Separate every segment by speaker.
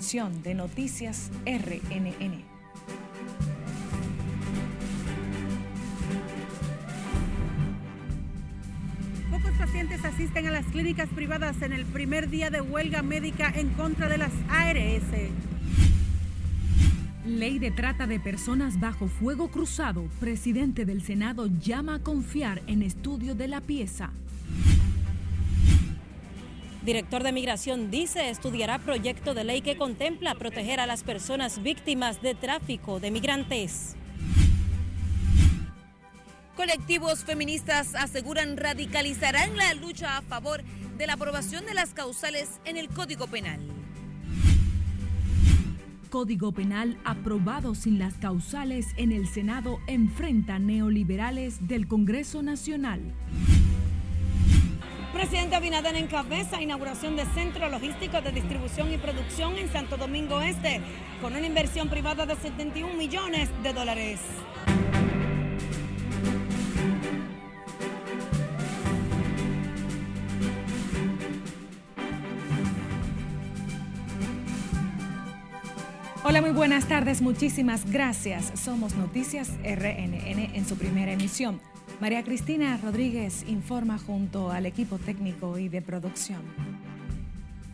Speaker 1: de Noticias RNN.
Speaker 2: Pocos pacientes asisten a las clínicas privadas en el primer día de huelga médica en contra de las ARS.
Speaker 3: Ley de trata de personas bajo fuego cruzado. Presidente del Senado llama a confiar en estudio de la pieza.
Speaker 4: Director de Migración dice estudiará proyecto de ley que contempla proteger a las personas víctimas de tráfico de migrantes.
Speaker 5: Colectivos feministas aseguran radicalizarán la lucha a favor de la aprobación de las causales en el Código Penal.
Speaker 3: Código Penal aprobado sin las causales en el Senado enfrenta neoliberales del Congreso Nacional.
Speaker 6: Presidente Abinader encabeza inauguración de centro logístico de distribución y producción en Santo Domingo Este, con una inversión privada de 71 millones de dólares.
Speaker 1: Hola, muy buenas tardes. Muchísimas gracias. Somos Noticias RNN en su primera emisión. María Cristina Rodríguez informa junto al equipo técnico y de producción.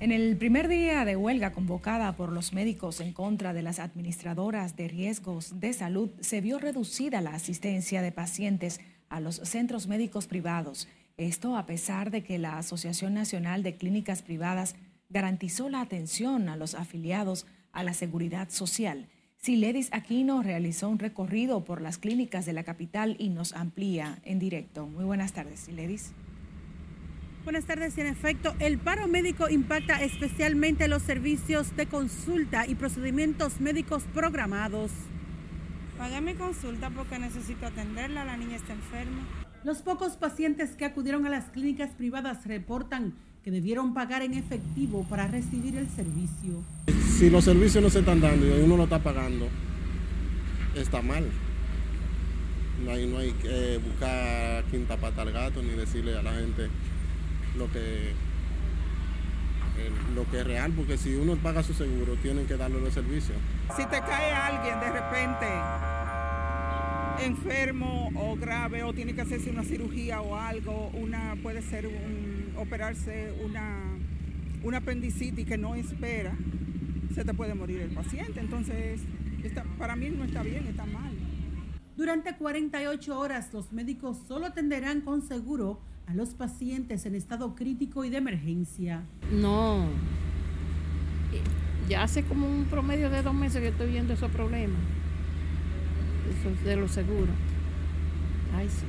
Speaker 1: En el primer día de huelga convocada por los médicos en contra de las administradoras de riesgos de salud, se vio reducida la asistencia de pacientes a los centros médicos privados. Esto a pesar de que la Asociación Nacional de Clínicas Privadas garantizó la atención a los afiliados a la seguridad social. Siledis Aquino realizó un recorrido por las clínicas de la capital y nos amplía en directo. Muy buenas tardes, Siledis.
Speaker 2: Buenas tardes. En efecto, el paro médico impacta especialmente los servicios de consulta y procedimientos médicos programados.
Speaker 7: Pagué mi consulta porque necesito atenderla, la niña está enferma.
Speaker 2: Los pocos pacientes que acudieron a las clínicas privadas reportan que debieron pagar en efectivo para recibir el servicio.
Speaker 8: Si los servicios no se están dando y uno lo está pagando, está mal. No hay, no hay que buscar quinta pata al gato ni decirle a la gente lo que, lo que es real, porque si uno paga su seguro, tienen que darle los servicios.
Speaker 7: Si te cae alguien de repente enfermo o grave o tiene que hacerse una cirugía o algo, una puede ser un, operarse una, una apendicitis que no espera, se te puede morir el paciente. Entonces, para mí no está bien, está mal.
Speaker 2: Durante 48 horas los médicos solo atenderán con seguro a los pacientes en estado crítico y de emergencia.
Speaker 9: No, ya hace como un promedio de dos meses que estoy viendo esos problemas de los seguros. Ay, sí.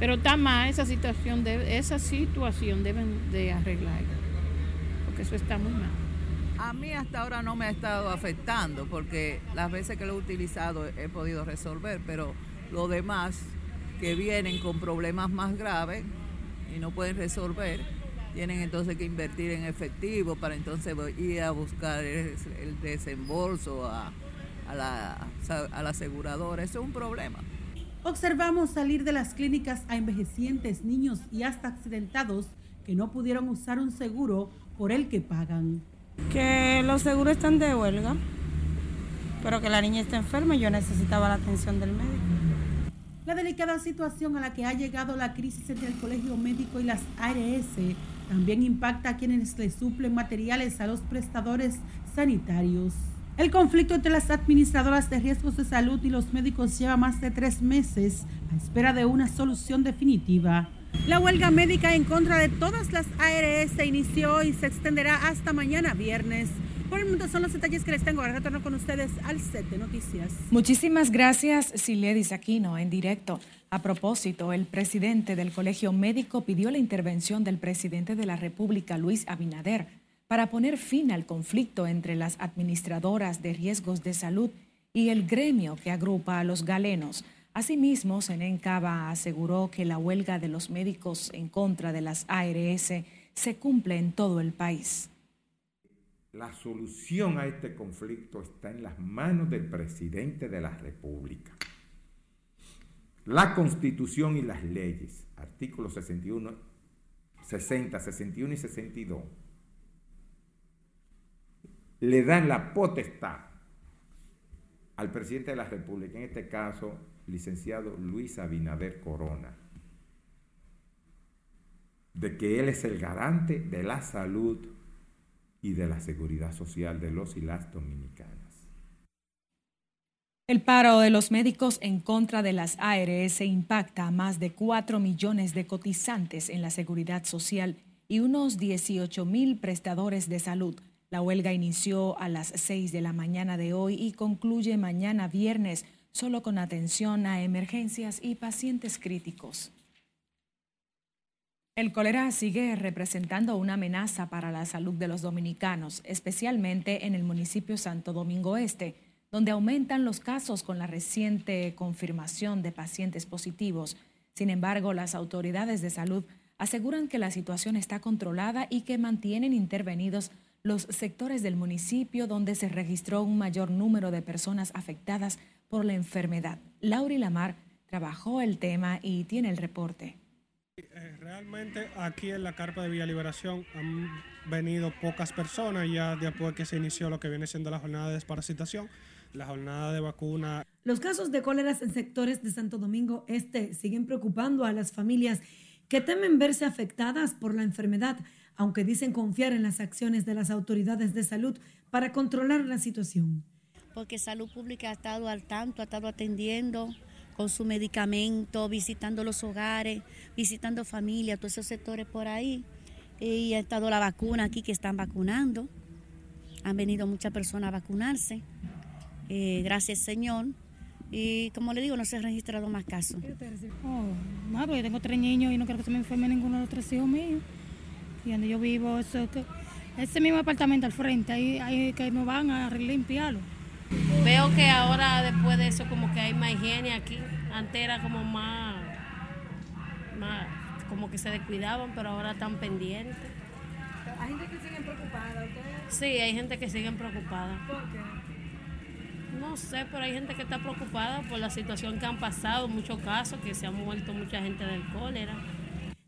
Speaker 9: Pero está mal esa situación, de, esa situación deben de arreglarla, porque eso está muy mal.
Speaker 10: A mí hasta ahora no me ha estado afectando, porque las veces que lo he utilizado he podido resolver, pero los demás que vienen con problemas más graves y no pueden resolver, tienen entonces que invertir en efectivo para entonces ir a buscar el, desembolso a, a la, a la aseguradora. Eso es un problema.
Speaker 2: Observamos salir de las clínicas a envejecientes, niños y hasta accidentados que no pudieron usar un seguro por el que pagan.
Speaker 7: Que los seguros están de huelga, pero que la niña está enferma y yo necesitaba la atención del médico.
Speaker 2: La delicada situación a la que ha llegado la crisis entre el Colegio Médico y las ARS también impacta a quienes le suplen materiales a los prestadores sanitarios. El conflicto entre las administradoras de riesgos de salud y los médicos lleva más de tres meses a espera de una solución definitiva. La huelga médica en contra de todas las ARS se inició y se extenderá hasta mañana viernes. Por el momento son los detalles que les tengo. Ahora retorno con ustedes al set de noticias.
Speaker 1: Muchísimas gracias, Siledis Aquino, en directo. A propósito, el presidente del Colegio Médico pidió la intervención del presidente de la República, Luis Abinader para poner fin al conflicto entre las administradoras de riesgos de salud y el gremio que agrupa a los galenos. Asimismo, Senencaba aseguró que la huelga de los médicos en contra de las ARS se cumple en todo el país.
Speaker 11: La solución a este conflicto está en las manos del presidente de la República. La constitución y las leyes, artículos 61, 60, 61 y 62 le dan la potestad al presidente de la República, en este caso, licenciado Luis Abinader Corona, de que él es el garante de la salud y de la seguridad social de los y las dominicanas.
Speaker 1: El paro de los médicos en contra de las ARS impacta a más de 4 millones de cotizantes en la seguridad social y unos 18 mil prestadores de salud. La huelga inició a las 6 de la mañana de hoy y concluye mañana viernes, solo con atención a emergencias y pacientes críticos. El cólera sigue representando una amenaza para la salud de los dominicanos, especialmente en el municipio Santo Domingo Este donde aumentan los casos con la reciente confirmación de pacientes positivos. Sin embargo, las autoridades de salud aseguran que la situación está controlada y que mantienen intervenidos los sectores del municipio donde se registró un mayor número de personas afectadas por la enfermedad. Lauri Lamar trabajó el tema y tiene el reporte.
Speaker 12: Eh, realmente aquí en la carpa de Villa Liberación han venido pocas personas ya después que se inició lo que viene siendo la jornada de desparasitación la jornada de vacuna.
Speaker 13: Los casos de cólera en sectores de Santo Domingo Este siguen preocupando a las familias que temen verse afectadas por la enfermedad, aunque dicen confiar en las acciones de las autoridades de salud para controlar la situación.
Speaker 14: Porque Salud Pública ha estado al tanto, ha estado atendiendo con su medicamento, visitando los hogares, visitando familias, todos esos sectores por ahí. Y ha estado la vacuna aquí que están vacunando. Han venido muchas personas a vacunarse. Eh, gracias Señor. Y como le digo, no se han registrado más casos.
Speaker 15: Oh, no, porque yo tengo tres niños y no quiero que se me enferme ninguno de los tres hijos míos. Y donde yo vivo, eso, ese mismo apartamento al frente, ahí, ahí que nos van a limpiarlo.
Speaker 16: Veo que ahora después de eso como que hay más higiene aquí. Antes era como más, más como que se descuidaban, pero ahora están pendientes.
Speaker 13: ¿Hay gente que sigue preocupada?
Speaker 16: Sí, hay gente que sigue preocupada.
Speaker 13: ¿Por qué?
Speaker 16: No sé, pero hay gente que está preocupada por la situación que han pasado, muchos casos, que se ha muerto mucha gente del cólera.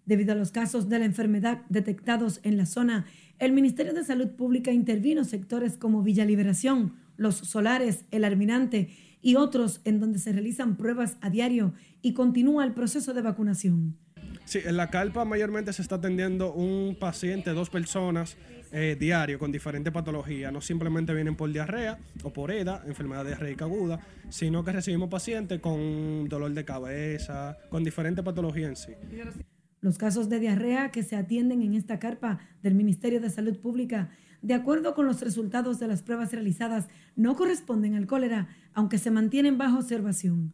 Speaker 13: Debido a los casos de la enfermedad detectados en la zona, el Ministerio de Salud Pública intervino sectores como Villa Liberación, Los Solares, El Arminante y otros en donde se realizan pruebas a diario y continúa el proceso de vacunación.
Speaker 12: Sí, en la calpa mayormente se está atendiendo un paciente, dos personas eh, diario con diferentes patologías. No simplemente vienen por diarrea o por EDA, enfermedad diarreica aguda, sino que recibimos pacientes con dolor de cabeza, con diferentes patologías en sí.
Speaker 13: Los casos de diarrea que se atienden en esta carpa del Ministerio de Salud Pública, de acuerdo con los resultados de las pruebas realizadas, no corresponden al cólera, aunque se mantienen bajo observación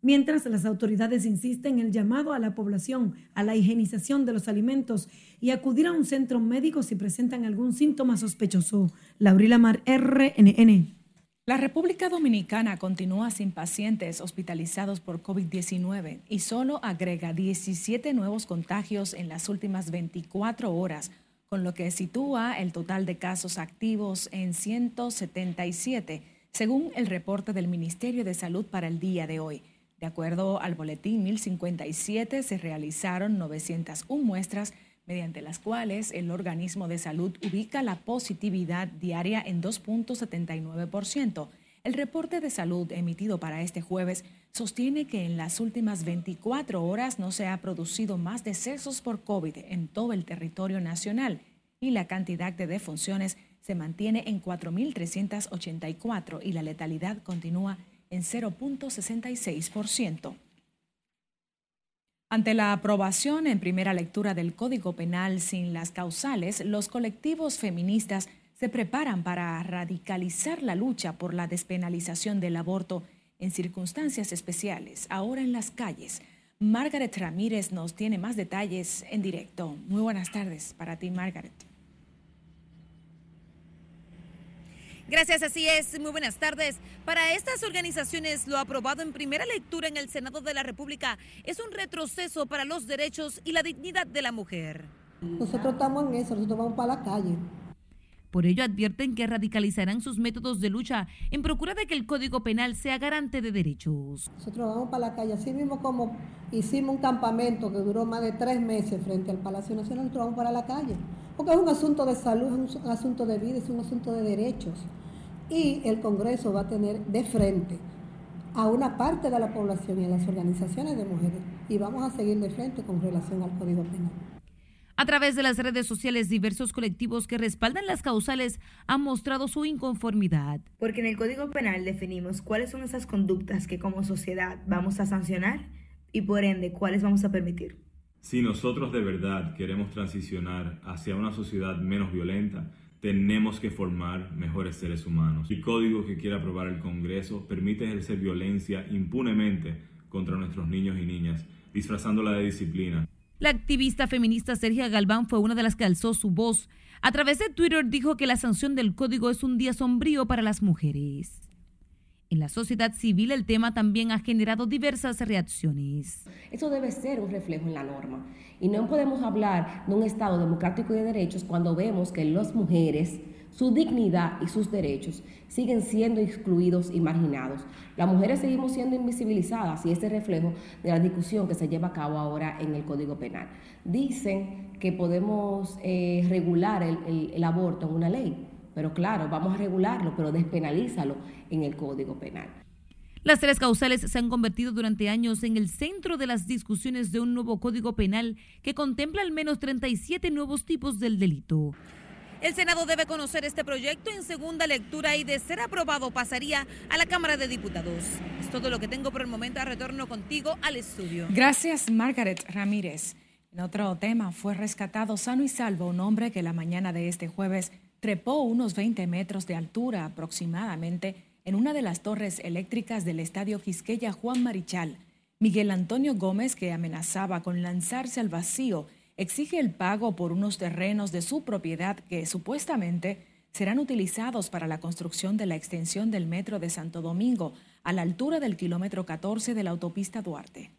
Speaker 13: mientras las autoridades insisten en el llamado a la población a la higienización de los alimentos y acudir a un centro médico si presentan algún síntoma sospechoso. Laurila Mar, RNN.
Speaker 1: La República Dominicana continúa sin pacientes hospitalizados por COVID-19 y solo agrega 17 nuevos contagios en las últimas 24 horas, con lo que sitúa el total de casos activos en 177, según el reporte del Ministerio de Salud para el día de hoy. De acuerdo al boletín 1057, se realizaron 901 muestras mediante las cuales el organismo de salud ubica la positividad diaria en 2.79%. El reporte de salud emitido para este jueves sostiene que en las últimas 24 horas no se ha producido más decesos por COVID en todo el territorio nacional y la cantidad de defunciones se mantiene en 4.384 y la letalidad continúa en 0.66%. Ante la aprobación en primera lectura del Código Penal sin las causales, los colectivos feministas se preparan para radicalizar la lucha por la despenalización del aborto en circunstancias especiales, ahora en las calles. Margaret Ramírez nos tiene más detalles en directo. Muy buenas tardes para ti, Margaret.
Speaker 17: Gracias, así es. Muy buenas tardes. Para estas organizaciones, lo aprobado en primera lectura en el Senado de la República es un retroceso para los derechos y la dignidad de la mujer.
Speaker 18: Nosotros estamos en eso, nosotros vamos para la calle.
Speaker 17: Por ello advierten que radicalizarán sus métodos de lucha en procura de que el Código Penal sea garante de derechos.
Speaker 18: Nosotros vamos para la calle, así mismo como hicimos un campamento que duró más de tres meses frente al Palacio Nacional, nosotros vamos para la calle porque es un asunto de salud, es un asunto de vida, es un asunto de derechos. Y el Congreso va a tener de frente a una parte de la población y a las organizaciones de mujeres y vamos a seguir de frente con relación al Código Penal.
Speaker 5: A través de las redes sociales, diversos colectivos que respaldan las causales han mostrado su inconformidad.
Speaker 19: Porque en el Código Penal definimos cuáles son esas conductas que como sociedad vamos a sancionar y por ende cuáles vamos a permitir.
Speaker 20: Si nosotros de verdad queremos transicionar hacia una sociedad menos violenta, tenemos que formar mejores seres humanos. El código que quiere aprobar el Congreso permite ejercer violencia impunemente contra nuestros niños y niñas, disfrazándola de disciplina.
Speaker 5: La activista feminista Sergia Galván fue una de las que alzó su voz. A través de Twitter dijo que la sanción del código es un día sombrío para las mujeres. En la sociedad civil el tema también ha generado diversas reacciones.
Speaker 21: Eso debe ser un reflejo en la norma. Y no podemos hablar de un Estado democrático y de derechos cuando vemos que las mujeres su dignidad y sus derechos siguen siendo excluidos y marginados. Las mujeres seguimos siendo invisibilizadas y este reflejo de la discusión que se lleva a cabo ahora en el Código Penal. Dicen que podemos eh, regular el, el aborto en una ley, pero claro, vamos a regularlo, pero despenalízalo en el Código Penal.
Speaker 5: Las tres causales se han convertido durante años en el centro de las discusiones de un nuevo Código Penal que contempla al menos 37 nuevos tipos del delito. El Senado debe conocer este proyecto en segunda lectura y de ser aprobado pasaría a la Cámara de Diputados. Es todo lo que tengo por el momento. Retorno contigo al estudio.
Speaker 1: Gracias, Margaret Ramírez. En otro tema, fue rescatado sano y salvo un hombre que la mañana de este jueves trepó unos 20 metros de altura aproximadamente en una de las torres eléctricas del Estadio Quisqueya Juan Marichal. Miguel Antonio Gómez, que amenazaba con lanzarse al vacío exige el pago por unos terrenos de su propiedad que supuestamente serán utilizados para la construcción de la extensión del metro de Santo Domingo a la altura del kilómetro 14 de la autopista Duarte.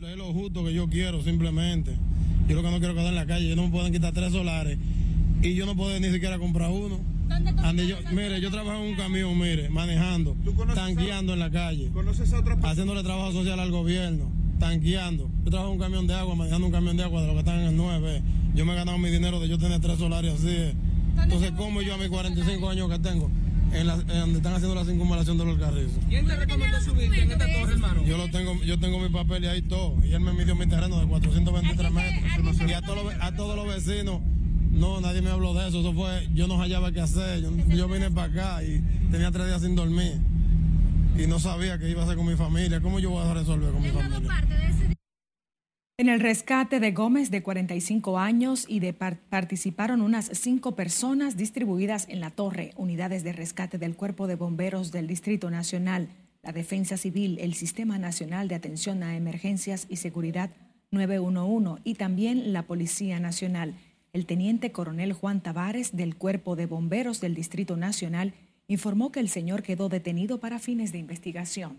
Speaker 22: Es lo justo que yo quiero, simplemente. Yo lo que no quiero quedar en la calle. No me pueden quitar tres solares y yo no puedo ni siquiera comprar uno. ¿Dónde yo, mire, yo trabajo en un camión, mire, manejando, tanqueando en la calle, haciéndole trabajo social al gobierno tanqueando. Yo trabajo en un camión de agua, manejando un camión de agua de lo que están en el 9. Yo me he ganado mi dinero de yo tener tres solares así. Entonces, ¿cómo yo a mis 45 años que tengo? En, la, donde están haciendo la circunvalación de los carrizos.
Speaker 17: ¿Quién te recomendó subirte en esta torre, hermano?
Speaker 22: Yo lo tengo, yo tengo mi papel y ahí todo. Y él me midió mi terreno de 423 metros. Y a todos, los, a todos los vecinos, no, nadie me habló de eso. Eso fue, yo no hallaba qué hacer. Yo, yo vine para acá y tenía tres días sin dormir y no sabía qué iba a hacer con mi familia. ¿Cómo yo voy a resolver con mi familia?
Speaker 1: En el rescate de Gómez, de 45 años, y de participaron unas cinco personas distribuidas en la torre, unidades de rescate del Cuerpo de Bomberos del Distrito Nacional, la Defensa Civil, el Sistema Nacional de Atención a Emergencias y Seguridad 911 y también la Policía Nacional. El teniente coronel Juan Tavares del Cuerpo de Bomberos del Distrito Nacional informó que el señor quedó detenido para fines de investigación.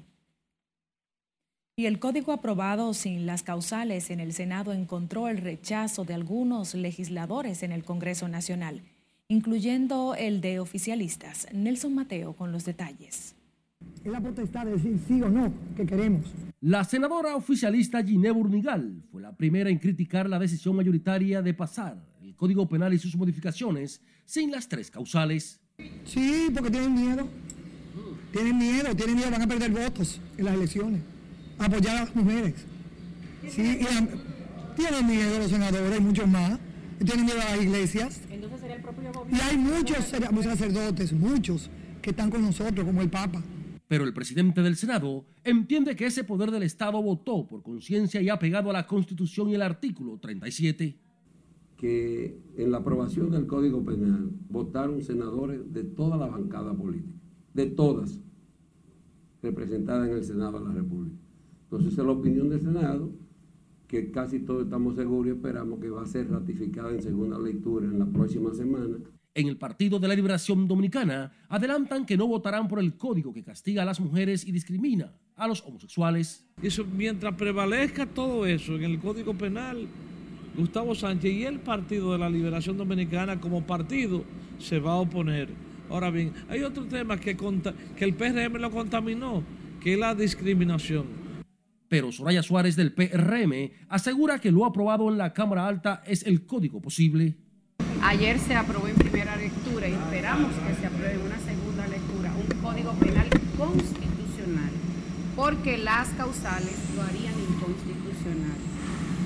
Speaker 1: Y el código aprobado sin las causales en el Senado encontró el rechazo de algunos legisladores en el Congreso Nacional, incluyendo el de oficialistas. Nelson Mateo con los detalles.
Speaker 23: Es la potestad de decir sí o no que queremos.
Speaker 24: La senadora oficialista Giné Burnigal fue la primera en criticar la decisión mayoritaria de pasar Código Penal y sus modificaciones sin las tres causales.
Speaker 23: Sí, porque tienen miedo. Tienen miedo, tienen miedo, van a perder votos en las elecciones. Apoyar a las mujeres. Sí, tienen miedo los senadores y muchos más. tienen miedo a las iglesias. Entonces sería el propio gobierno. Y hay muchos sacerdotes, muchos, que están con nosotros, como el Papa.
Speaker 24: Pero el presidente del Senado entiende que ese poder del Estado votó por conciencia y ha pegado a la Constitución y el artículo 37
Speaker 25: que en la aprobación del Código Penal votaron senadores de toda la bancada política, de todas, representadas en el Senado de la República. Entonces, es la opinión del Senado, que casi todos estamos seguros y esperamos que va a ser ratificada en segunda lectura en la próxima semana.
Speaker 24: En el Partido de la Liberación Dominicana adelantan que no votarán por el código que castiga a las mujeres y discrimina a los homosexuales.
Speaker 26: Eso, mientras prevalezca todo eso en el Código Penal, Gustavo Sánchez y el Partido de la Liberación Dominicana como partido se va a oponer. Ahora bien, hay otro tema que, que el PRM lo contaminó, que es la discriminación.
Speaker 24: Pero Soraya Suárez del PRM asegura que lo aprobado en la Cámara Alta es el código posible.
Speaker 27: Ayer se aprobó en primera lectura y esperamos que se apruebe en una segunda lectura un código penal constitucional, porque las causales lo harían inconstitucional.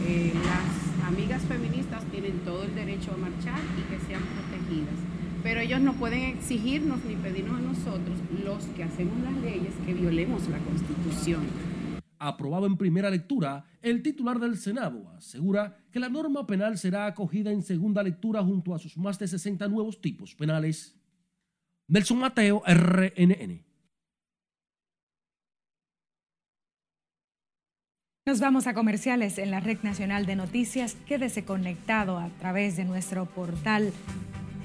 Speaker 27: Eh, las amigas feministas tienen todo el derecho a marchar y que sean protegidas, pero ellos no pueden exigirnos ni pedirnos a nosotros, los que hacemos las leyes, que violemos la constitución
Speaker 24: aprobado en primera lectura, el titular del Senado asegura que la norma penal será acogida en segunda lectura junto a sus más de 60 nuevos tipos penales. Nelson Mateo, RNN.
Speaker 1: Nos vamos a comerciales en la Red Nacional de Noticias. Quédese conectado a través de nuestro portal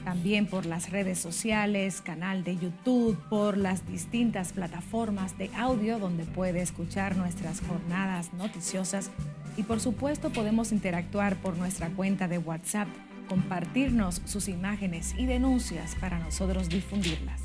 Speaker 1: también por las redes sociales, canal de YouTube, por las distintas plataformas de audio donde puede escuchar nuestras jornadas noticiosas y por supuesto podemos interactuar por nuestra cuenta de WhatsApp, compartirnos sus imágenes y denuncias para nosotros difundirlas.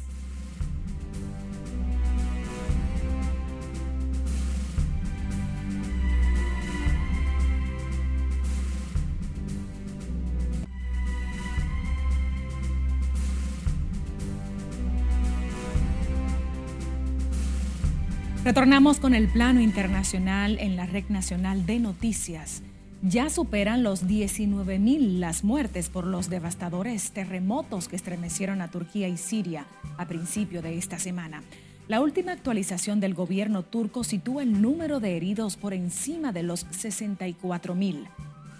Speaker 1: Retornamos con el plano internacional en la Red Nacional de Noticias. Ya superan los 19.000 las muertes por los devastadores terremotos que estremecieron a Turquía y Siria a principio de esta semana. La última actualización del gobierno turco sitúa el número de heridos por encima de los 64.000.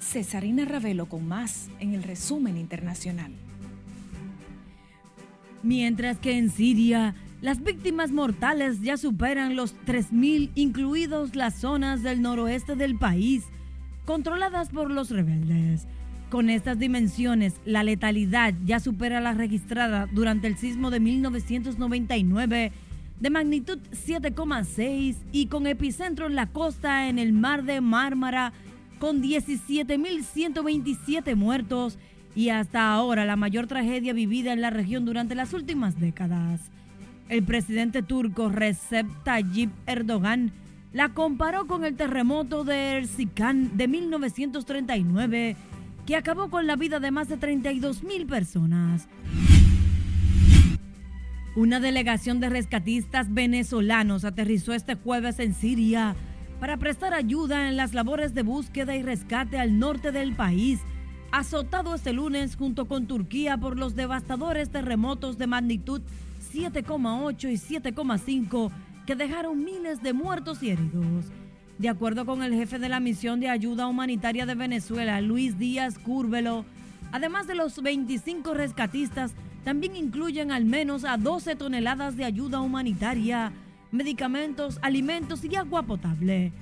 Speaker 1: Cesarina Ravelo con más en el resumen internacional.
Speaker 28: Mientras que en Siria las víctimas mortales ya superan los 3.000, incluidos las zonas del noroeste del país, controladas por los rebeldes. Con estas dimensiones, la letalidad ya supera la registrada durante el sismo de 1999 de magnitud 7,6 y con epicentro en la costa en el mar de Mármara con 17.127 muertos y hasta ahora la mayor tragedia vivida en la región durante las últimas décadas. El presidente turco Recep Tayyip Erdogan la comparó con el terremoto de Erzincan de 1939, que acabó con la vida de más de 32 mil personas. Una delegación de rescatistas venezolanos aterrizó este jueves en Siria para prestar ayuda en las labores de búsqueda y rescate al norte del país, azotado este lunes junto con Turquía por los devastadores terremotos de magnitud 7,8 y 7,5 que dejaron miles de muertos y heridos. De acuerdo con el jefe de la misión de ayuda humanitaria de Venezuela, Luis Díaz Cúrvelo, además de los 25 rescatistas, también incluyen al menos a 12 toneladas de ayuda humanitaria, medicamentos, alimentos y agua potable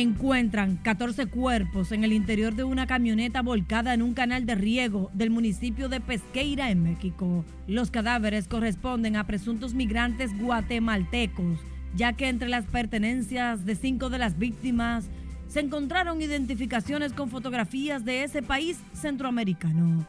Speaker 28: encuentran 14 cuerpos en el interior de una camioneta volcada en un canal de riego del municipio de Pesqueira, en México. Los cadáveres corresponden a presuntos migrantes guatemaltecos, ya que entre las pertenencias de cinco de las víctimas se encontraron identificaciones con fotografías de ese país centroamericano.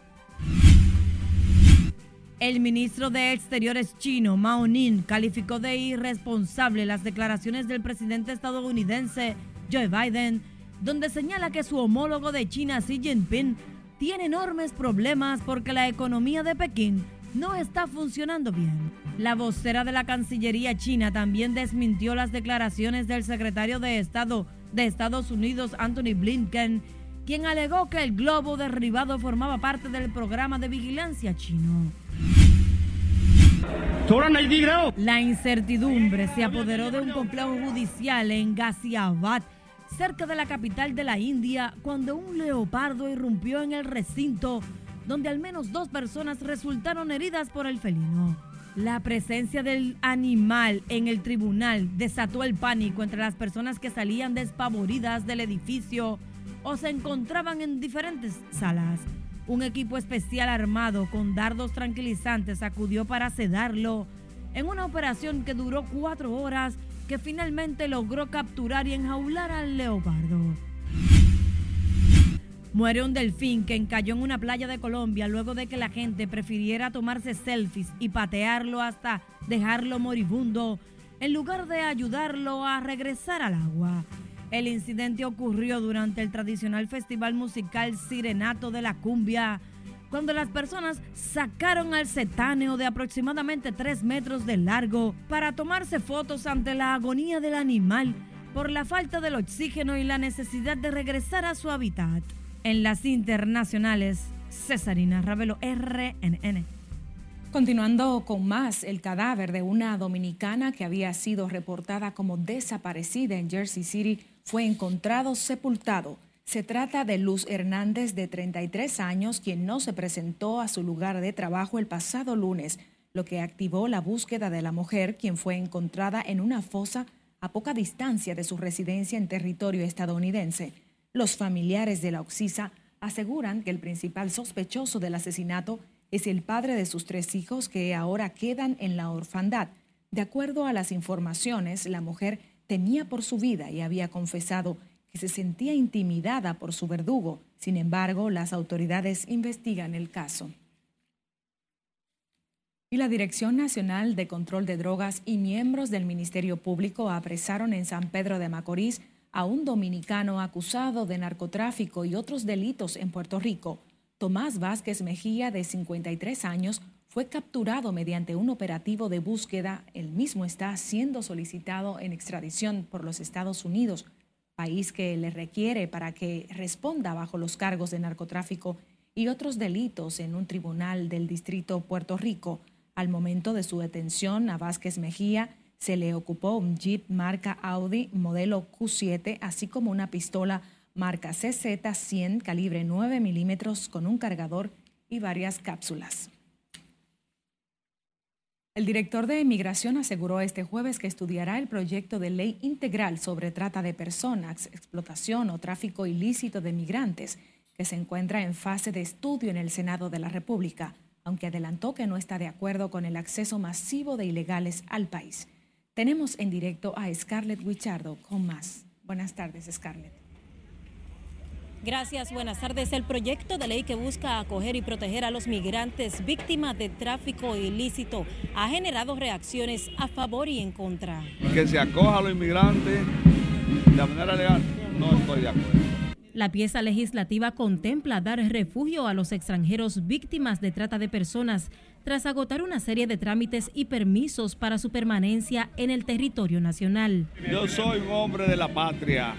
Speaker 28: El ministro de Exteriores chino, Mao Ning, calificó de irresponsable las declaraciones del presidente estadounidense Joe Biden, donde señala que su homólogo de China, Xi Jinping, tiene enormes problemas porque la economía de Pekín no está funcionando bien. La vocera de la Cancillería china también desmintió las declaraciones del secretario de Estado de Estados Unidos, Anthony Blinken, quien alegó que el globo derribado formaba parte del programa de vigilancia chino. La incertidumbre se apoderó de un complejo judicial en Ghaziabad, cerca de la capital de la India, cuando un leopardo irrumpió en el recinto, donde al menos dos personas resultaron heridas por el felino. La presencia del animal en el tribunal desató el pánico entre las personas que salían despavoridas del edificio o se encontraban en diferentes salas. Un equipo especial armado con dardos tranquilizantes acudió para sedarlo en una operación que duró cuatro horas que finalmente logró capturar y enjaular al leopardo. Muere un delfín que encalló en una playa de Colombia luego de que la gente prefiriera tomarse selfies y patearlo hasta dejarlo moribundo en lugar de ayudarlo a regresar al agua. El incidente ocurrió durante el tradicional festival musical Sirenato de la Cumbia, cuando las personas sacaron al cetáneo de aproximadamente 3 metros de largo para tomarse fotos ante la agonía del animal por la falta del oxígeno y la necesidad de regresar a su hábitat. En las internacionales, Cesarina Ravelo, RNN.
Speaker 1: Continuando con más, el cadáver de una dominicana que había sido reportada como desaparecida en Jersey City fue encontrado sepultado. Se trata de Luz Hernández, de 33 años, quien no se presentó a su lugar de trabajo el pasado lunes, lo que activó la búsqueda de la mujer, quien fue encontrada en una fosa a poca distancia de su residencia en territorio estadounidense. Los familiares de la Oxisa aseguran que el principal sospechoso del asesinato es el padre de sus tres hijos que ahora quedan en la orfandad. De acuerdo a las informaciones, la mujer temía por su vida y había confesado que se sentía intimidada por su verdugo. Sin embargo, las autoridades investigan el caso. Y la Dirección Nacional de Control de Drogas y miembros del Ministerio Público apresaron en San Pedro de Macorís a un dominicano acusado de narcotráfico y otros delitos en Puerto Rico. Tomás Vázquez Mejía, de 53 años, fue capturado mediante un operativo de búsqueda. El mismo está siendo solicitado en extradición por los Estados Unidos, país que le requiere para que responda bajo los cargos de narcotráfico y otros delitos en un tribunal del distrito Puerto Rico. Al momento de su detención a Vázquez Mejía, se le ocupó un Jeep marca Audi modelo Q7, así como una pistola marca CZ100 calibre 9 milímetros con un cargador y varias cápsulas. El director de Inmigración aseguró este jueves que estudiará el proyecto de ley integral sobre trata de personas, explotación o tráfico ilícito de migrantes, que se encuentra en fase de estudio en el Senado de la República, aunque adelantó que no está de acuerdo con el acceso masivo de ilegales al país. Tenemos en directo a Scarlett Wichardo con más. Buenas tardes, Scarlett.
Speaker 29: Gracias, buenas tardes. El proyecto de ley que busca acoger y proteger a los migrantes víctimas de tráfico ilícito ha generado reacciones a favor y en contra.
Speaker 30: Que se acoja a los inmigrantes de manera legal, no estoy de acuerdo.
Speaker 29: La pieza legislativa contempla dar refugio a los extranjeros víctimas de trata de personas tras agotar una serie de trámites y permisos para su permanencia en el territorio nacional.
Speaker 30: Yo soy un hombre de la patria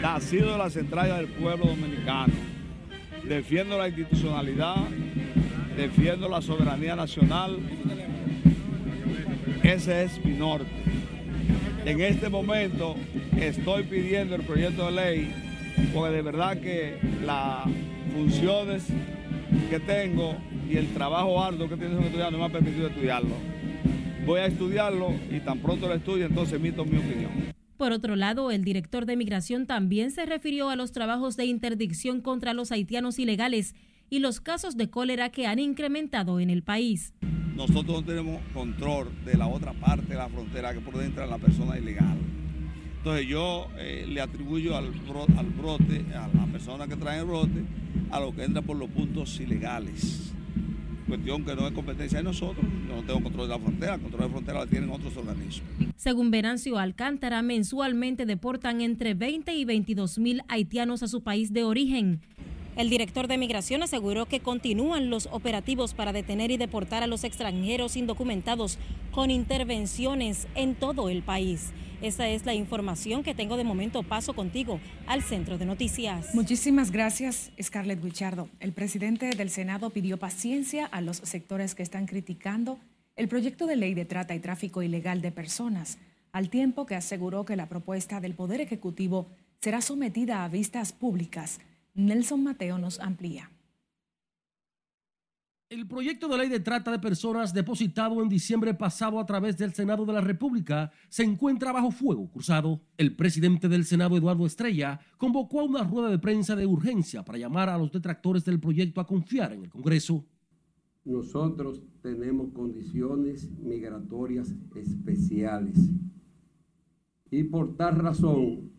Speaker 30: nacido de las entrañas del pueblo dominicano. Defiendo la institucionalidad, defiendo la soberanía nacional. Ese es mi norte. En este momento estoy pidiendo el proyecto de ley porque de verdad que las funciones que tengo y el trabajo arduo que tengo que estudiar no me ha permitido estudiarlo. Voy a estudiarlo y tan pronto lo estudie entonces emito mi opinión.
Speaker 29: Por otro lado, el director de Migración también se refirió a los trabajos de interdicción contra los haitianos ilegales y los casos de cólera que han incrementado en el país.
Speaker 30: Nosotros no tenemos control de la otra parte de la frontera que por dentro la persona ilegal. Entonces yo eh, le atribuyo al, al brote, a la persona que trae el brote, a lo que entra por los puntos ilegales cuestión que no es competencia de nosotros. Yo no tengo control de la frontera, el control de la frontera lo tienen otros organismos.
Speaker 29: Según Venancio Alcántara, mensualmente deportan entre 20 y 22 mil haitianos a su país de origen. El director de Migración aseguró que continúan los operativos para detener y deportar a los extranjeros indocumentados con intervenciones en todo el país. Esa es la información que tengo de momento. Paso contigo al centro de noticias.
Speaker 1: Muchísimas gracias, Scarlett Guichardo. El presidente del Senado pidió paciencia a los sectores que están criticando el proyecto de ley de trata y tráfico ilegal de personas, al tiempo que aseguró que la propuesta del Poder Ejecutivo será sometida a vistas públicas. Nelson Mateo nos amplía.
Speaker 24: El proyecto de ley de trata de personas depositado en diciembre pasado a través del Senado de la República se encuentra bajo fuego cruzado. El presidente del Senado, Eduardo Estrella, convocó a una rueda de prensa de urgencia para llamar a los detractores del proyecto a confiar en el Congreso.
Speaker 25: Nosotros tenemos condiciones migratorias especiales y por tal razón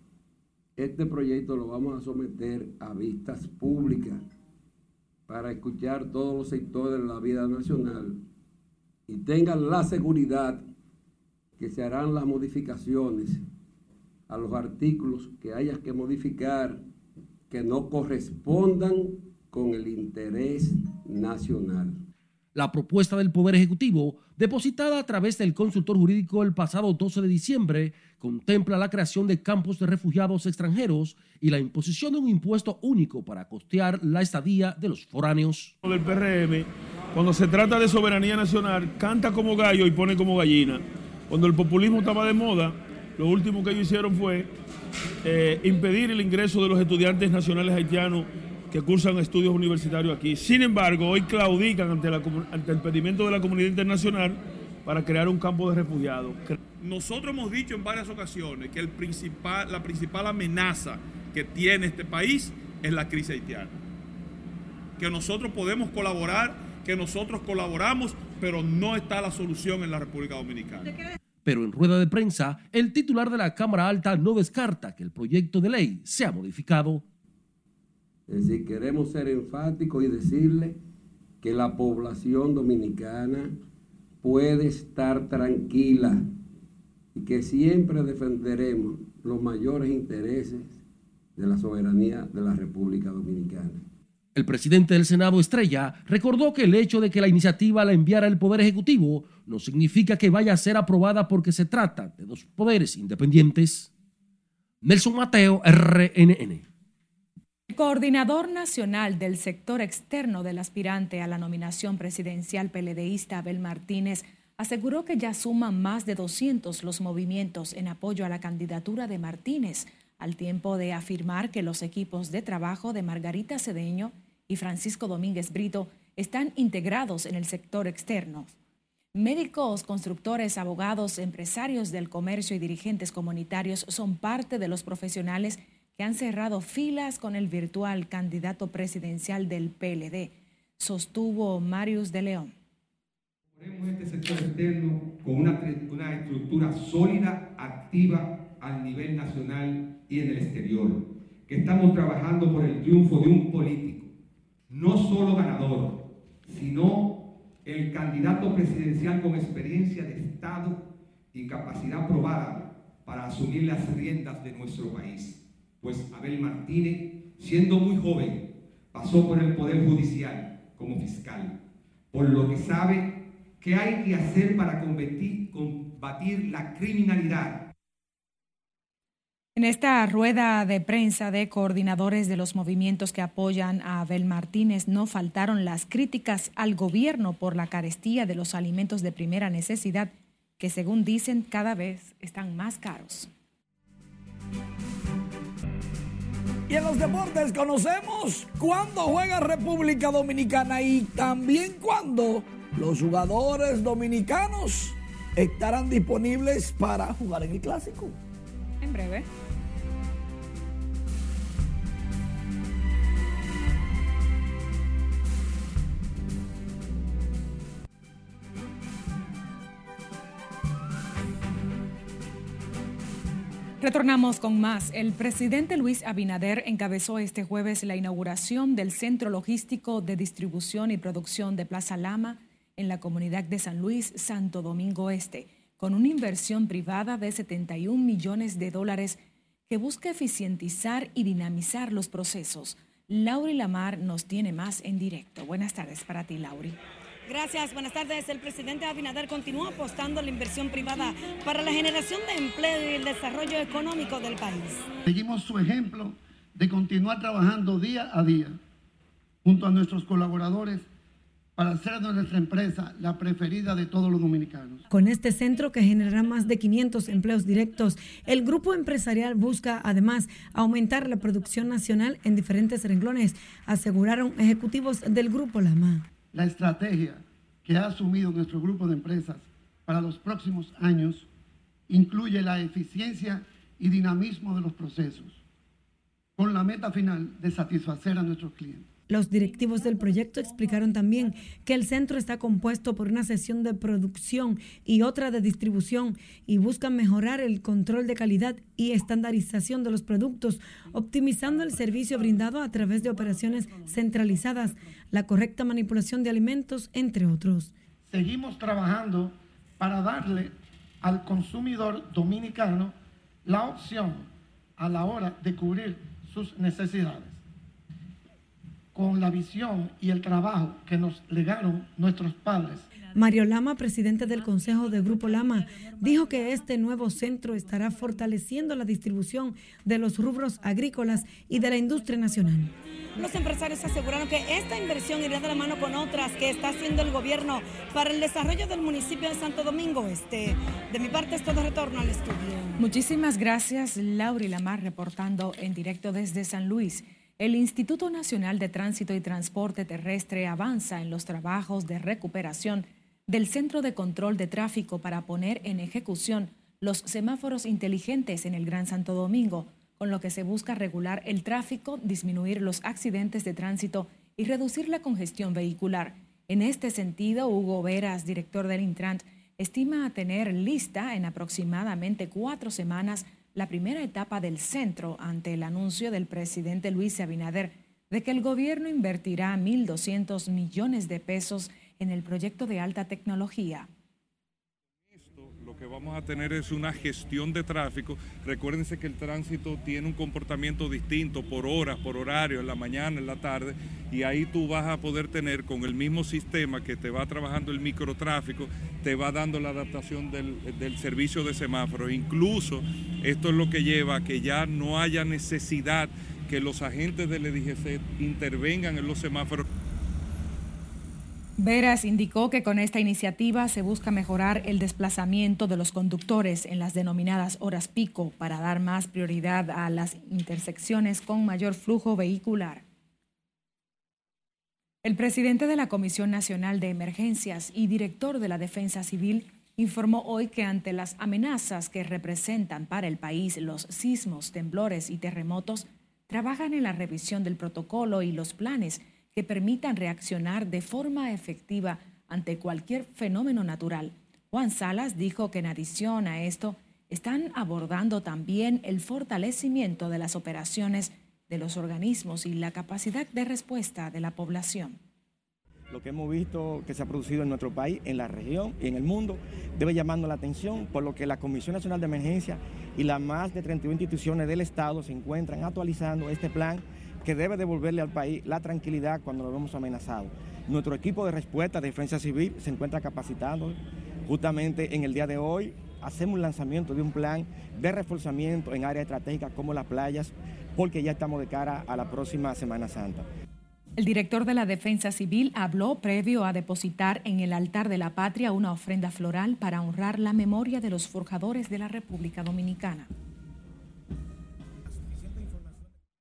Speaker 25: este proyecto lo vamos a someter a vistas públicas para escuchar todos los sectores de la vida nacional y tengan la seguridad que se harán las modificaciones a los artículos que hayas que modificar que no correspondan con el interés nacional.
Speaker 24: La propuesta del Poder Ejecutivo, depositada a través del consultor jurídico el pasado 12 de diciembre, contempla la creación de campos de refugiados extranjeros y la imposición de un impuesto único para costear la estadía de los foráneos.
Speaker 31: Del PRM, cuando se trata de soberanía nacional, canta como gallo y pone como gallina. Cuando el populismo estaba de moda, lo último que ellos hicieron fue eh, impedir el ingreso de los estudiantes nacionales haitianos que cursan estudios universitarios aquí. Sin embargo, hoy claudican ante, ante el pedimento de la comunidad internacional para crear un campo de refugiados.
Speaker 32: Nosotros hemos dicho en varias ocasiones que el principal, la principal amenaza que tiene este país es la crisis haitiana. Que nosotros podemos colaborar, que nosotros colaboramos, pero no está la solución en la República Dominicana.
Speaker 24: Pero en rueda de prensa, el titular de la Cámara Alta no descarta que el proyecto de ley sea modificado.
Speaker 25: Es decir, queremos ser enfáticos y decirle que la población dominicana puede estar tranquila y que siempre defenderemos los mayores intereses de la soberanía de la República Dominicana.
Speaker 24: El presidente del Senado, Estrella, recordó que el hecho de que la iniciativa la enviara el Poder Ejecutivo no significa que vaya a ser aprobada porque se trata de dos poderes independientes. Nelson Mateo, RNN.
Speaker 1: El coordinador nacional del sector externo del aspirante a la nominación presidencial peledeísta Abel Martínez aseguró que ya suman más de 200 los movimientos en apoyo a la candidatura de Martínez al tiempo de afirmar que los equipos de trabajo de Margarita Cedeño y Francisco Domínguez Brito están integrados en el sector externo. Médicos, constructores, abogados, empresarios del comercio y dirigentes comunitarios son parte de los profesionales que han cerrado filas con el virtual candidato presidencial del PLD, sostuvo Marius de León.
Speaker 33: este sector externo con una, una estructura sólida, activa al nivel nacional y en el exterior, que estamos trabajando por el triunfo de un político, no solo ganador, sino el candidato presidencial con experiencia de Estado y capacidad probada para asumir las riendas de nuestro país. Pues Abel Martínez, siendo muy joven, pasó por el Poder Judicial como fiscal, por lo que sabe qué hay que hacer para combatir, combatir la criminalidad
Speaker 1: en esta rueda de prensa de coordinadores de los movimientos que apoyan a Abel Martínez no faltaron las críticas al gobierno por la carestía de los alimentos de primera necesidad, que según dicen cada vez están más caros.
Speaker 34: Y en los deportes conocemos cuándo juega República Dominicana y también cuándo los jugadores dominicanos estarán disponibles para jugar en el clásico.
Speaker 1: En breve. Retornamos con más. El presidente Luis Abinader encabezó este jueves la inauguración del Centro Logístico de Distribución y Producción de Plaza Lama en la comunidad de San Luis, Santo Domingo Este, con una inversión privada de 71 millones de dólares que busca eficientizar y dinamizar los procesos. Lauri Lamar nos tiene más en directo. Buenas tardes para ti, Lauri.
Speaker 35: Gracias, buenas tardes. El presidente Abinader continúa apostando a la inversión privada para la generación de empleo y el desarrollo económico del país.
Speaker 12: Seguimos su ejemplo de continuar trabajando día a día junto a nuestros colaboradores para hacer de nuestra empresa la preferida de todos los dominicanos.
Speaker 13: Con este centro que generará más de 500 empleos directos, el grupo empresarial busca además aumentar la producción nacional en diferentes renglones, aseguraron ejecutivos del grupo Lama.
Speaker 12: La estrategia que ha asumido nuestro grupo de empresas para los próximos años incluye la eficiencia y dinamismo de los procesos, con la meta final de satisfacer a nuestros clientes.
Speaker 13: Los directivos del proyecto explicaron también que el centro está compuesto por una sesión de producción y otra de distribución y buscan mejorar el control de calidad y estandarización de los productos, optimizando el servicio brindado a través de operaciones centralizadas, la correcta manipulación de alimentos, entre otros.
Speaker 12: Seguimos trabajando para darle al consumidor dominicano
Speaker 36: la opción a la hora de cubrir sus necesidades. Con la visión y el trabajo que nos legaron nuestros padres
Speaker 13: Mario Lama, presidente del Consejo de Grupo Lama, dijo que este nuevo centro estará fortaleciendo la distribución de los rubros agrícolas y de la industria nacional.
Speaker 35: Los empresarios aseguraron que esta inversión irá de la mano con otras que está haciendo el gobierno para el desarrollo del municipio de Santo Domingo Este. De mi parte es todo retorno al estudio.
Speaker 1: Muchísimas gracias, Laura Lamar, reportando en directo desde San Luis. El Instituto Nacional de Tránsito y Transporte Terrestre avanza en los trabajos de recuperación del Centro de Control de Tráfico para poner en ejecución los semáforos inteligentes en el Gran Santo Domingo, con lo que se busca regular el tráfico, disminuir los accidentes de tránsito y reducir la congestión vehicular. En este sentido, Hugo Veras, director del Intrant, estima tener lista en aproximadamente cuatro semanas la primera etapa del centro ante el anuncio del presidente Luis Abinader de que el gobierno invertirá 1.200 millones de pesos en el proyecto de alta tecnología.
Speaker 33: Lo que vamos a tener es una gestión de tráfico. Recuérdense que el tránsito tiene un comportamiento distinto por horas, por horario, en la mañana, en la tarde, y ahí tú vas a poder tener con el mismo sistema que te va trabajando el microtráfico, te va dando la adaptación del, servicio de semáforos. Incluso esto es lo que lleva a que ya no haya necesidad que los agentes del EDGC intervengan en los semáforos.
Speaker 1: Veras indicó que con esta iniciativa se busca mejorar el desplazamiento de los conductores en las denominadas horas pico para dar más prioridad a las intersecciones con mayor flujo vehicular. El presidente de la Comisión Nacional de Emergencias y director de la Defensa Civil informó hoy que ante las amenazas que representan para el país los sismos, temblores y terremotos, trabajan en la revisión del protocolo y los planes que permitan reaccionar de forma efectiva ante cualquier fenómeno natural. Juan Salas dijo que en adición a esto, están abordando también el fortalecimiento de las operaciones de los organismos y la capacidad de respuesta de la población.
Speaker 12: Lo que hemos visto que se ha producido en nuestro país, en la región y en el mundo, debe llamarnos la atención, por lo que la Comisión Nacional de Emergencia y las más de 31 instituciones del Estado se encuentran actualizando este plan que debe devolverle al país la tranquilidad cuando lo vemos amenazado. Nuestro equipo de respuesta de defensa civil se encuentra capacitando. Justamente en el día de hoy hacemos un lanzamiento de un plan de reforzamiento en áreas estratégicas como las playas, porque ya estamos de cara a la próxima Semana Santa.
Speaker 1: El director de la Defensa Civil habló previo a depositar en el altar de la patria una ofrenda floral para honrar la memoria de los forjadores de la República Dominicana.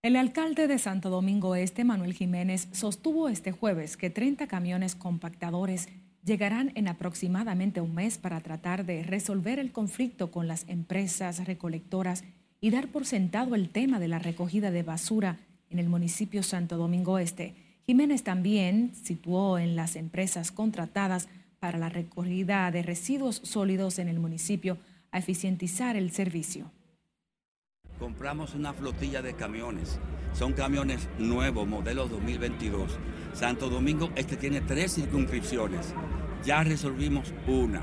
Speaker 1: El alcalde de Santo Domingo Este, Manuel Jiménez, sostuvo este jueves que 30 camiones compactadores llegarán en aproximadamente un mes para tratar de resolver el conflicto con las empresas recolectoras y dar por sentado el tema de la recogida de basura en el municipio Santo Domingo Este. Jiménez también situó en las empresas contratadas para la recogida de residuos sólidos en el municipio a eficientizar el servicio
Speaker 37: compramos una flotilla de camiones. Son camiones nuevos, modelo 2022. Santo Domingo, este tiene tres circunscripciones. Ya resolvimos una.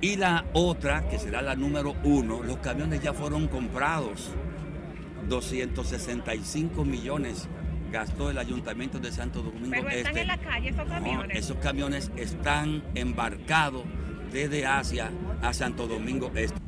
Speaker 37: Y la otra, que será la número uno, los camiones ya fueron comprados. 265 millones gastó el ayuntamiento de Santo Domingo
Speaker 38: Pero están
Speaker 37: Este.
Speaker 38: en la calle esos camiones.
Speaker 37: esos camiones están embarcados desde Asia a Santo Domingo Este.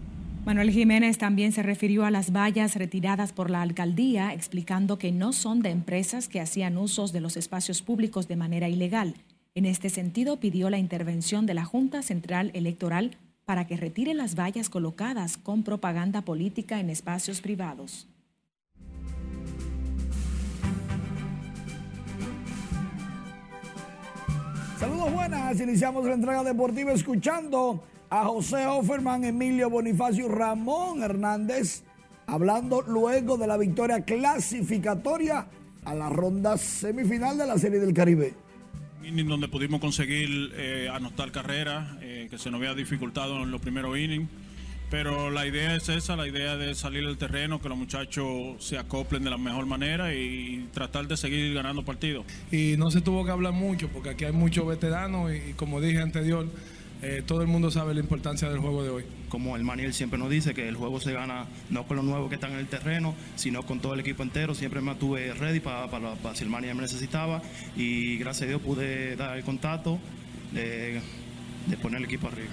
Speaker 1: Manuel Jiménez también se refirió a las vallas retiradas por la alcaldía, explicando que no son de empresas que hacían usos de los espacios públicos de manera ilegal. En este sentido, pidió la intervención de la Junta Central Electoral para que retire las vallas colocadas con propaganda política en espacios privados.
Speaker 34: Saludos buenas, iniciamos la entrega deportiva escuchando a José Offerman, Emilio Bonifacio, Ramón Hernández, hablando luego de la victoria clasificatoria a la ronda semifinal de la Serie del Caribe.
Speaker 31: inning donde pudimos conseguir eh, anotar carreras, eh, que se nos había dificultado en los primeros innings. Pero la idea es esa, la idea de salir del terreno, que los muchachos se acoplen de la mejor manera y tratar de seguir ganando partidos.
Speaker 39: y no se tuvo que hablar mucho porque aquí hay muchos veteranos y, y como dije anterior,
Speaker 22: eh, todo el mundo sabe la importancia del juego de hoy.
Speaker 40: Como el Maniel siempre nos dice, que el juego se gana no con los nuevos que están en el terreno, sino con todo el equipo entero. Siempre me tuve ready para si el Maniel me necesitaba y gracias a Dios pude dar el contacto de, de poner el equipo arriba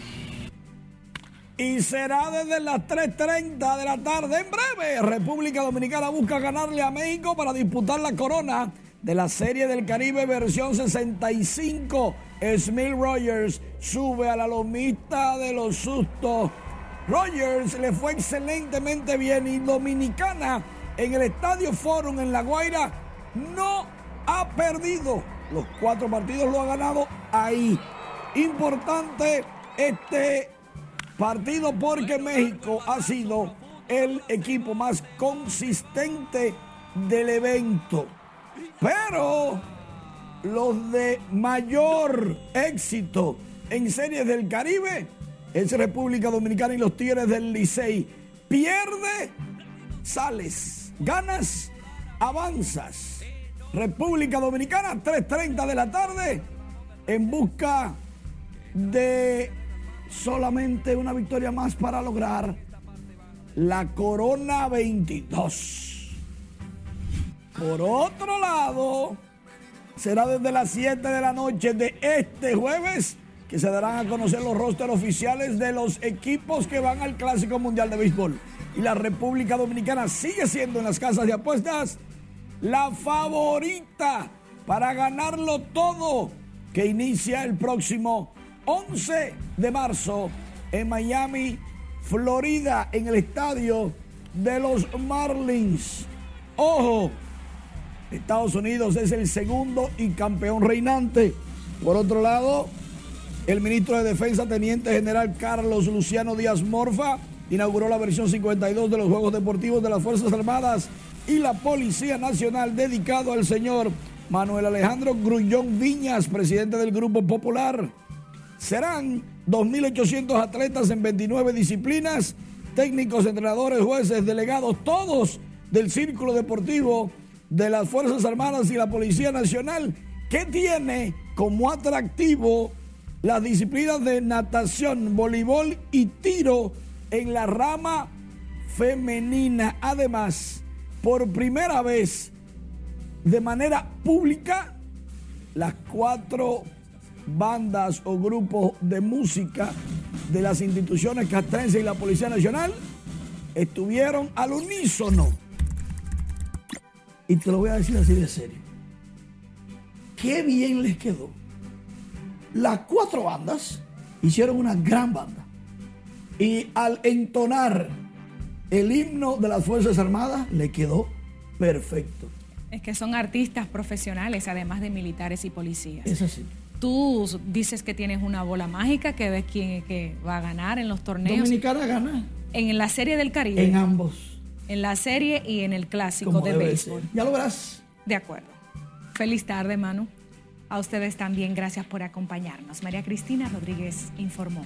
Speaker 34: y será desde las 3.30 de la tarde. En breve, República Dominicana busca ganarle a México para disputar la corona de la Serie del Caribe versión 65. Smith Rogers sube a la lomita de los sustos. Rogers le fue excelentemente bien y Dominicana en el Estadio Forum en La Guaira no ha perdido. Los cuatro partidos lo ha ganado ahí. Importante este Partido porque México ha sido el equipo más consistente del evento. Pero los de mayor éxito en series del Caribe es República Dominicana y los Tigres del Licey. Pierde, sales, ganas, avanzas. República Dominicana, 3.30 de la tarde, en busca de solamente una victoria más para lograr la Corona 22. Por otro lado, será desde las 7 de la noche de este jueves que se darán a conocer los rosters oficiales de los equipos que van al Clásico Mundial de Béisbol. Y la República Dominicana sigue siendo en las casas de apuestas la favorita para ganarlo todo que inicia el próximo 11 de marzo en Miami, Florida, en el estadio de los Marlins. Ojo, Estados Unidos es el segundo y campeón reinante. Por otro lado, el ministro de Defensa, Teniente General Carlos Luciano Díaz Morfa, inauguró la versión 52 de los Juegos Deportivos de las Fuerzas Armadas y la Policía Nacional dedicado al señor Manuel Alejandro Grullón Viñas, presidente del Grupo Popular. Serán 2.800 atletas en 29 disciplinas, técnicos, entrenadores, jueces, delegados, todos del Círculo Deportivo de las Fuerzas Armadas y la Policía Nacional, que tiene como atractivo las disciplinas de natación, voleibol y tiro en la rama femenina. Además, por primera vez, de manera pública, las cuatro bandas o grupos de música de las instituciones castrenses y la Policía Nacional estuvieron al unísono. Y te lo voy a decir así de serio. Qué bien les quedó. Las cuatro bandas hicieron una gran banda. Y al entonar el himno de las Fuerzas Armadas, le quedó perfecto.
Speaker 1: Es que son artistas profesionales, además de militares y policías.
Speaker 34: Es así
Speaker 1: tú dices que tienes una bola mágica, que ves quién que va a ganar en los torneos.
Speaker 34: Dominicana gana.
Speaker 1: En la Serie del Caribe.
Speaker 34: En ambos.
Speaker 1: En la serie y en el clásico de béisbol.
Speaker 34: Ya lo verás.
Speaker 1: De acuerdo. Feliz tarde, Manu. A ustedes también, gracias por acompañarnos. María Cristina Rodríguez informó.